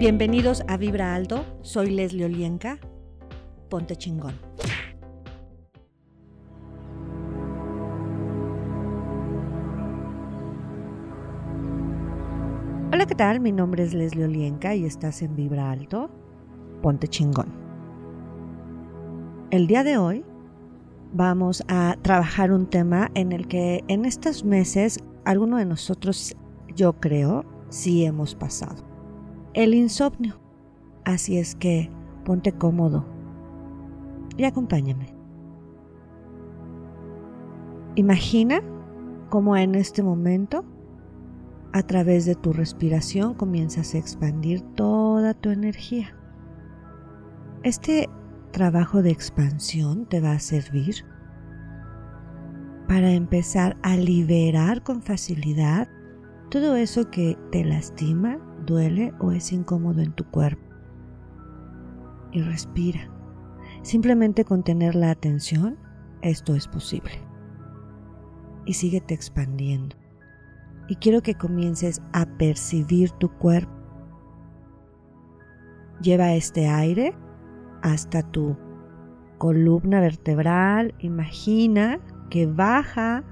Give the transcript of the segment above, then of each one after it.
Bienvenidos a Vibra Alto, soy Leslie Olienka. Ponte chingón. Hola, ¿qué tal? Mi nombre es Leslie Olienka y estás en Vibra Alto. Ponte chingón. El día de hoy vamos a trabajar un tema en el que en estos meses alguno de nosotros, yo creo, sí hemos pasado. El insomnio. Así es que ponte cómodo y acompáñame. Imagina cómo en este momento, a través de tu respiración, comienzas a expandir toda tu energía. Este trabajo de expansión te va a servir para empezar a liberar con facilidad todo eso que te lastima, duele o es incómodo en tu cuerpo. Y respira. Simplemente con tener la atención, esto es posible. Y síguete expandiendo. Y quiero que comiences a percibir tu cuerpo. Lleva este aire hasta tu columna vertebral. Imagina que baja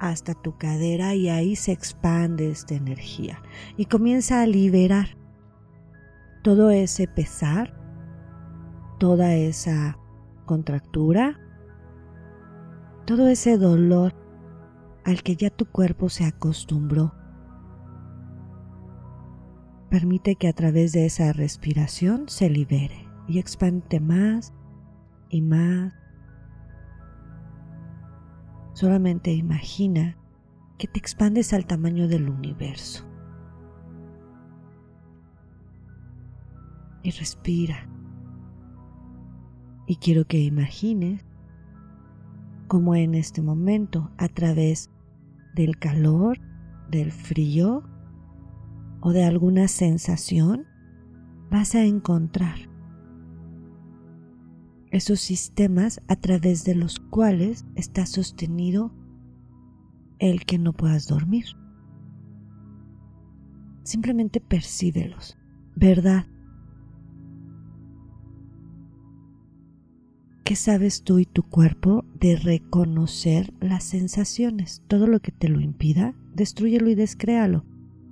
hasta tu cadera y ahí se expande esta energía y comienza a liberar todo ese pesar, toda esa contractura, todo ese dolor al que ya tu cuerpo se acostumbró. Permite que a través de esa respiración se libere y expande más y más Solamente imagina que te expandes al tamaño del universo. Y respira. Y quiero que imagines como en este momento, a través del calor, del frío o de alguna sensación, vas a encontrar esos sistemas a través de los cuales está sostenido el que no puedas dormir. Simplemente percíbelos, ¿verdad? ¿Qué sabes tú y tu cuerpo de reconocer las sensaciones? Todo lo que te lo impida, destruyelo y descréalo.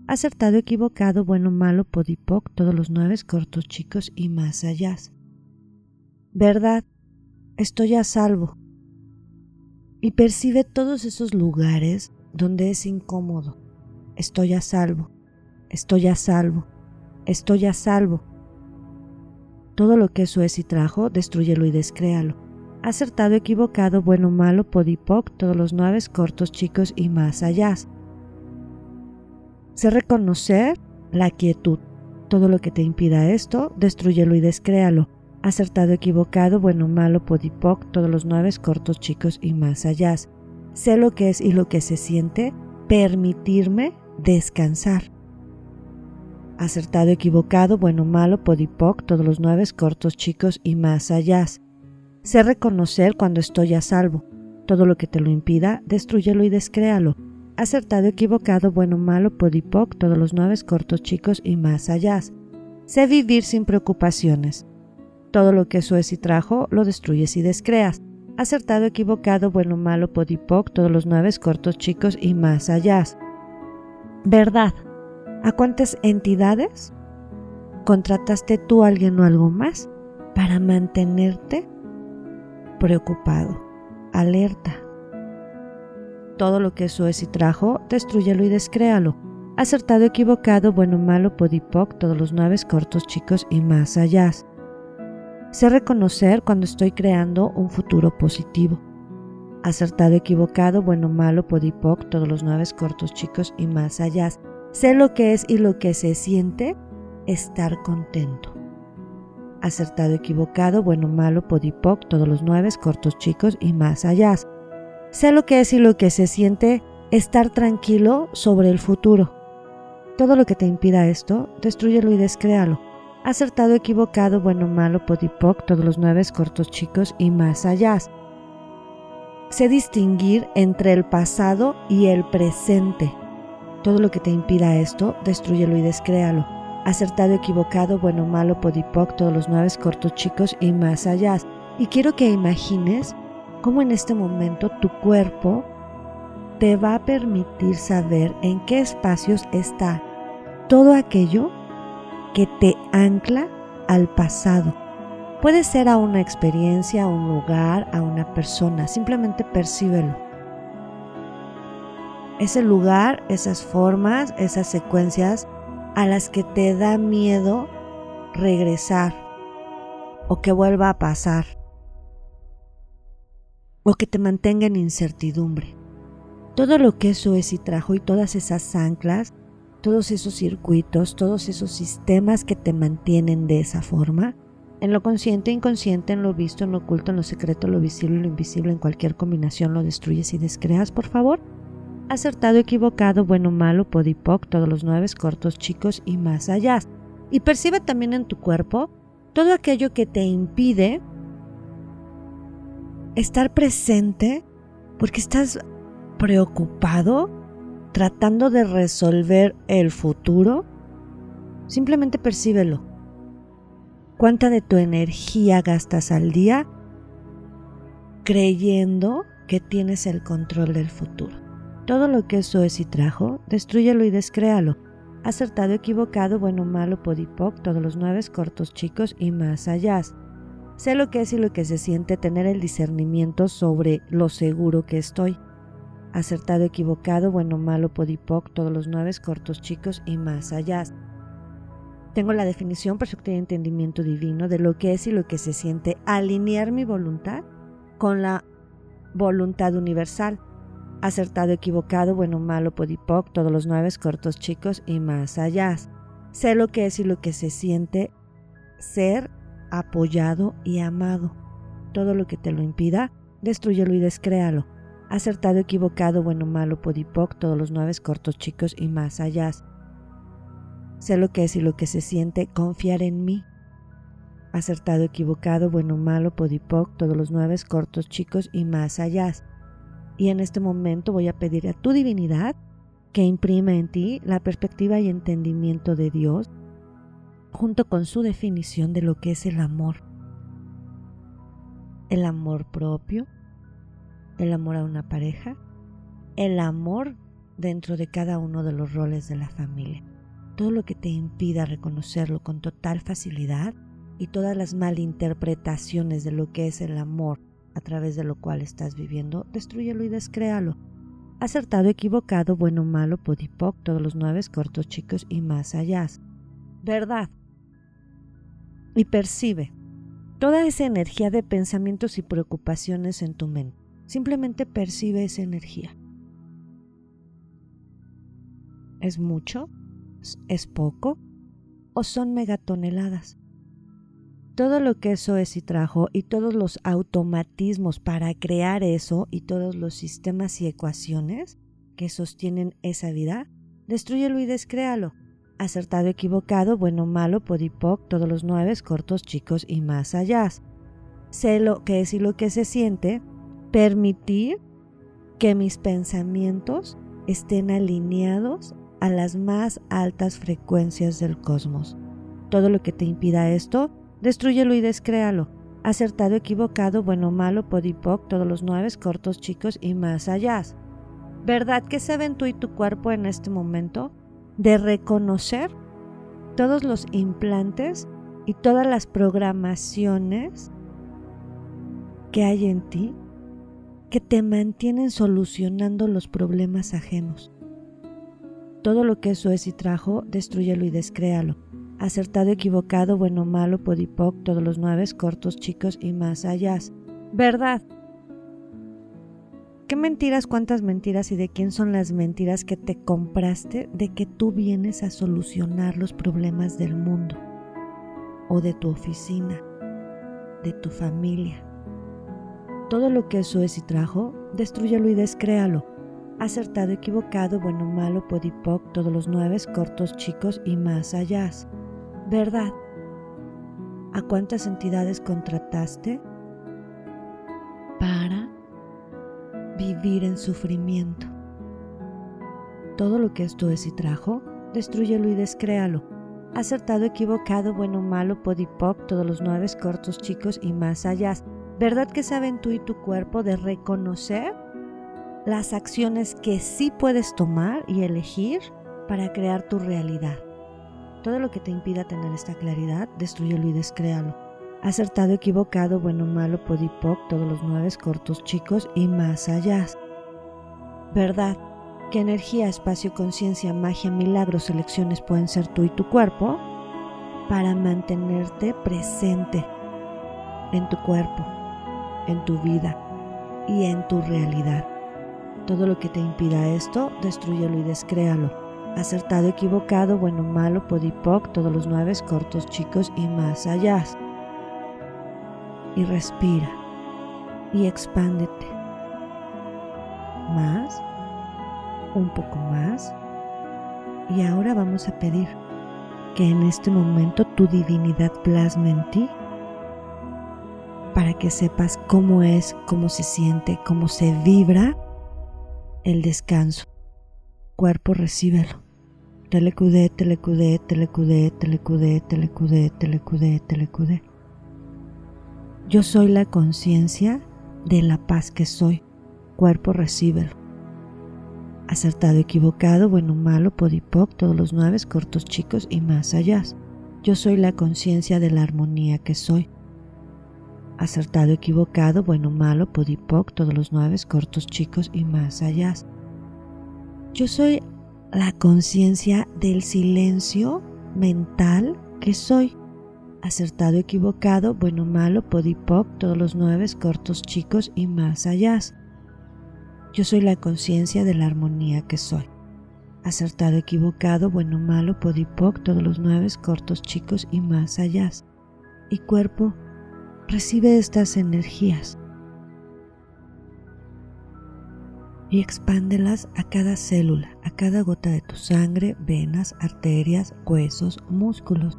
Acertado, equivocado, bueno, malo, podipoc, todos los nueve cortos, chicos y más allá. ¿Verdad? Estoy a salvo. Y percibe todos esos lugares donde es incómodo. Estoy a salvo, estoy a salvo, estoy a salvo. Todo lo que eso es y trajo, destruyelo y descréalo. Acertado, equivocado, bueno, malo, podipoc, todos los nueve cortos, chicos y más allá. Sé reconocer la quietud. Todo lo que te impida esto, destruyelo y descréalo acertado, equivocado, bueno, malo, podipoc, todos los nueve cortos, chicos y más allá. Sé lo que es y lo que se siente, permitirme descansar. Acertado, equivocado, bueno, malo, podipoc, todos los nueve cortos, chicos y más allá. Sé reconocer cuando estoy a salvo. Todo lo que te lo impida, destruyelo y descréalo. Acertado, equivocado, bueno, malo, podipoc, todos los nueve cortos, chicos y más allá. Sé vivir sin preocupaciones. Todo lo que eso es y trajo, lo destruyes y descreas. Acertado, equivocado, bueno, malo, podipoc, todos los nueve cortos, chicos y más allá. Verdad. ¿A cuántas entidades contrataste tú a alguien o algo más para mantenerte preocupado, alerta? Todo lo que eso es y trajo, destruyelo y descréalo. Acertado, equivocado, bueno, malo, podipoc, todos los nueve cortos, chicos y más allá. Sé reconocer cuando estoy creando un futuro positivo. Acertado, equivocado, bueno, malo, podipoc, todos los nueve cortos chicos y más allá. Sé lo que es y lo que se siente estar contento. Acertado, equivocado, bueno, malo, podipoc, todos los nueve cortos chicos y más allá. Sé lo que es y lo que se siente estar tranquilo sobre el futuro. Todo lo que te impida esto, destruyelo y descréalo acertado, equivocado, bueno, malo, podipoc, todos los nueve cortos chicos y más allá. Sé distinguir entre el pasado y el presente. Todo lo que te impida esto, destruyelo y descréalo. acertado, equivocado, bueno, malo, podipoc, todos los nueve cortos, chicos y más allá. Y quiero que imagines cómo en este momento tu cuerpo te va a permitir saber en qué espacios está todo aquello que te ancla al pasado. Puede ser a una experiencia, a un lugar, a una persona, simplemente percíbelo. Ese lugar, esas formas, esas secuencias a las que te da miedo regresar o que vuelva a pasar o que te mantenga en incertidumbre. Todo lo que eso es y trajo y todas esas anclas, todos esos circuitos, todos esos sistemas que te mantienen de esa forma, en lo consciente, inconsciente, en lo visto, en lo oculto, en lo secreto, en lo visible, en lo invisible, en cualquier combinación lo destruyes y descreas, por favor. Acertado, equivocado, bueno, malo, podipoc, todos los nueve, cortos, chicos y más allá. Y percibe también en tu cuerpo todo aquello que te impide estar presente porque estás preocupado tratando de resolver el futuro. Simplemente percíbelo cuánta de tu energía gastas al día creyendo que tienes el control del futuro. Todo lo que eso es y trajo, destruyelo y descréalo. Acertado, equivocado, bueno, malo, podipoc, todos los nueve cortos, chicos y más allá. Sé lo que es y lo que se siente tener el discernimiento sobre lo seguro que estoy. Acertado, equivocado, bueno, malo, podipoc, todos los nueve cortos, chicos y más allá. Tengo la definición perfecta de entendimiento divino de lo que es y lo que se siente alinear mi voluntad con la voluntad universal. Acertado, equivocado, bueno, malo, podipoc, todos los nueve cortos chicos y más allá. Sé lo que es y lo que se siente ser apoyado y amado. Todo lo que te lo impida, destruyelo y descréalo. Acertado, equivocado, bueno, malo, podipoc, todos los nueve cortos chicos y más allá. Sé lo que es y lo que se siente confiar en mí. Acertado, equivocado, bueno, malo, podipoc, todos los nueve cortos, chicos y más allá. Y en este momento voy a pedir a tu divinidad que imprime en ti la perspectiva y entendimiento de Dios junto con su definición de lo que es el amor. El amor propio, el amor a una pareja, el amor dentro de cada uno de los roles de la familia todo lo que te impida reconocerlo con total facilidad y todas las malinterpretaciones de lo que es el amor a través de lo cual estás viviendo, destruyelo y descréalo. Acertado, equivocado, bueno, malo, podipoc, todos los nueve cortos, chicos y más allá. Verdad. Y percibe toda esa energía de pensamientos y preocupaciones en tu mente. Simplemente percibe esa energía. ¿Es mucho? es poco o son megatoneladas. Todo lo que eso es y trajo y todos los automatismos para crear eso y todos los sistemas y ecuaciones que sostienen esa vida, destruyelo y descréalo. Acertado, equivocado, bueno, malo, podipoc, todos los nueve, cortos, chicos y más allá. Sé lo que es y lo que se siente, permitir que mis pensamientos estén alineados a las más altas frecuencias del cosmos. Todo lo que te impida esto, destruyelo y descréalo. Acertado, equivocado, bueno, malo, podipoc, todos los nueve, cortos, chicos y más allá. ¿Verdad que se ven tú y tu cuerpo en este momento? De reconocer todos los implantes y todas las programaciones que hay en ti que te mantienen solucionando los problemas ajenos. Todo lo que eso es y trajo, destruyelo y descréalo. Acertado, equivocado, bueno, malo, podipoc, todos los nueve, cortos, chicos y más allá. Verdad. ¿Qué mentiras, cuántas mentiras y de quién son las mentiras que te compraste de que tú vienes a solucionar los problemas del mundo? O de tu oficina, de tu familia. Todo lo que eso es y trajo, destruyelo y descréalo acertado, equivocado, bueno, malo, podipoc, todos los nueve, cortos, chicos y más allá. ¿Verdad? ¿A cuántas entidades contrataste para vivir en sufrimiento? Todo lo que esto es y trajo, destruyelo y descréalo. Acertado, equivocado, bueno, malo, podipoc, todos los nueve cortos, chicos y más allá. ¿Verdad que saben tú y tu cuerpo de reconocer las acciones que sí puedes tomar y elegir para crear tu realidad? Todo lo que te impida tener esta claridad, destruyelo y descréalo. Acertado, equivocado, bueno, malo, podipoc, todos los nueve cortos, chicos y más allá. ¿Verdad? ¿Qué energía, espacio, conciencia, magia, milagros, elecciones pueden ser tú y tu cuerpo para mantenerte presente en tu cuerpo, en tu vida y en tu realidad. Todo lo que te impida esto, destruyelo y descréalo. Acertado, equivocado, bueno, malo, podipoc, todos los nueve cortos, chicos y más allá. Y respira y expándete. Más un poco más. Y ahora vamos a pedir que en este momento tu divinidad plasme en ti para que sepas cómo es, cómo se siente, cómo se vibra el descanso. Cuerpo, recíbelo. Telecudé, telecudé, telecudé, telecudé, telecudé, telecudé, telecudé. Yo soy la conciencia de la paz que soy. Cuerpo, recíbelo acertado, equivocado, bueno, malo, podipoc, todos los nueve, cortos, chicos y más allá. Yo soy la conciencia de la armonía que soy. Acertado, equivocado, bueno, malo, podipoc, todos los nueve, cortos, chicos y más allá. Yo soy la conciencia del silencio mental que soy. Acertado, equivocado, bueno, malo, podipoc, todos los nueve, cortos, chicos y más allá. Yo soy la conciencia de la armonía que soy. Acertado, equivocado, bueno, malo, podipoc, todos los nueve, cortos, chicos y más allá. Y cuerpo, recibe estas energías y expándelas a cada célula, a cada gota de tu sangre, venas, arterias, huesos, músculos,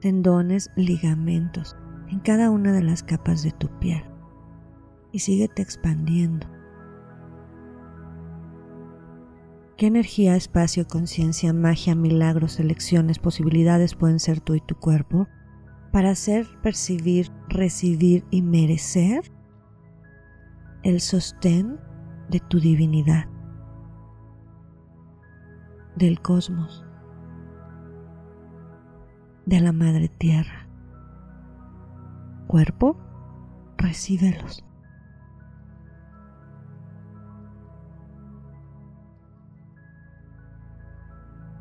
tendones, ligamentos, en cada una de las capas de tu piel. Y síguete expandiendo ¿Qué energía, espacio, conciencia, magia, milagros, elecciones, posibilidades pueden ser tú y tu cuerpo para hacer, percibir, recibir y merecer el sostén de tu divinidad, del cosmos, de la Madre Tierra? Cuerpo, recíbelos.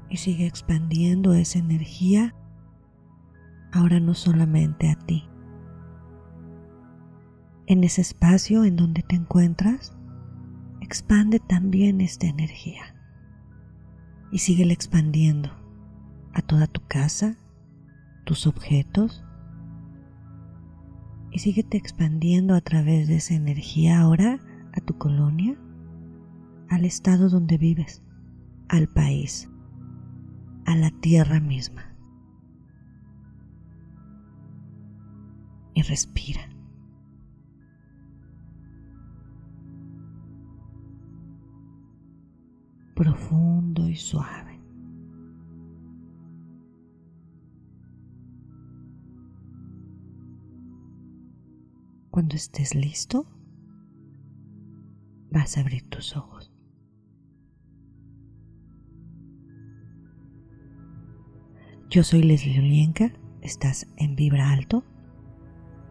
y sigue expandiendo esa energía ahora no solamente a ti. En ese espacio en donde te encuentras, expande también esta energía y sigue expandiendo a toda tu casa, tus objetos y síguete expandiendo a través de esa energía ahora a tu colonia, al estado donde vives, al país a la tierra misma. Y respira. Profundo y suave. Cuando estés listo, vas a abrir tus ojos. Yo soy Leslie Olienka, estás en Vibra Alto,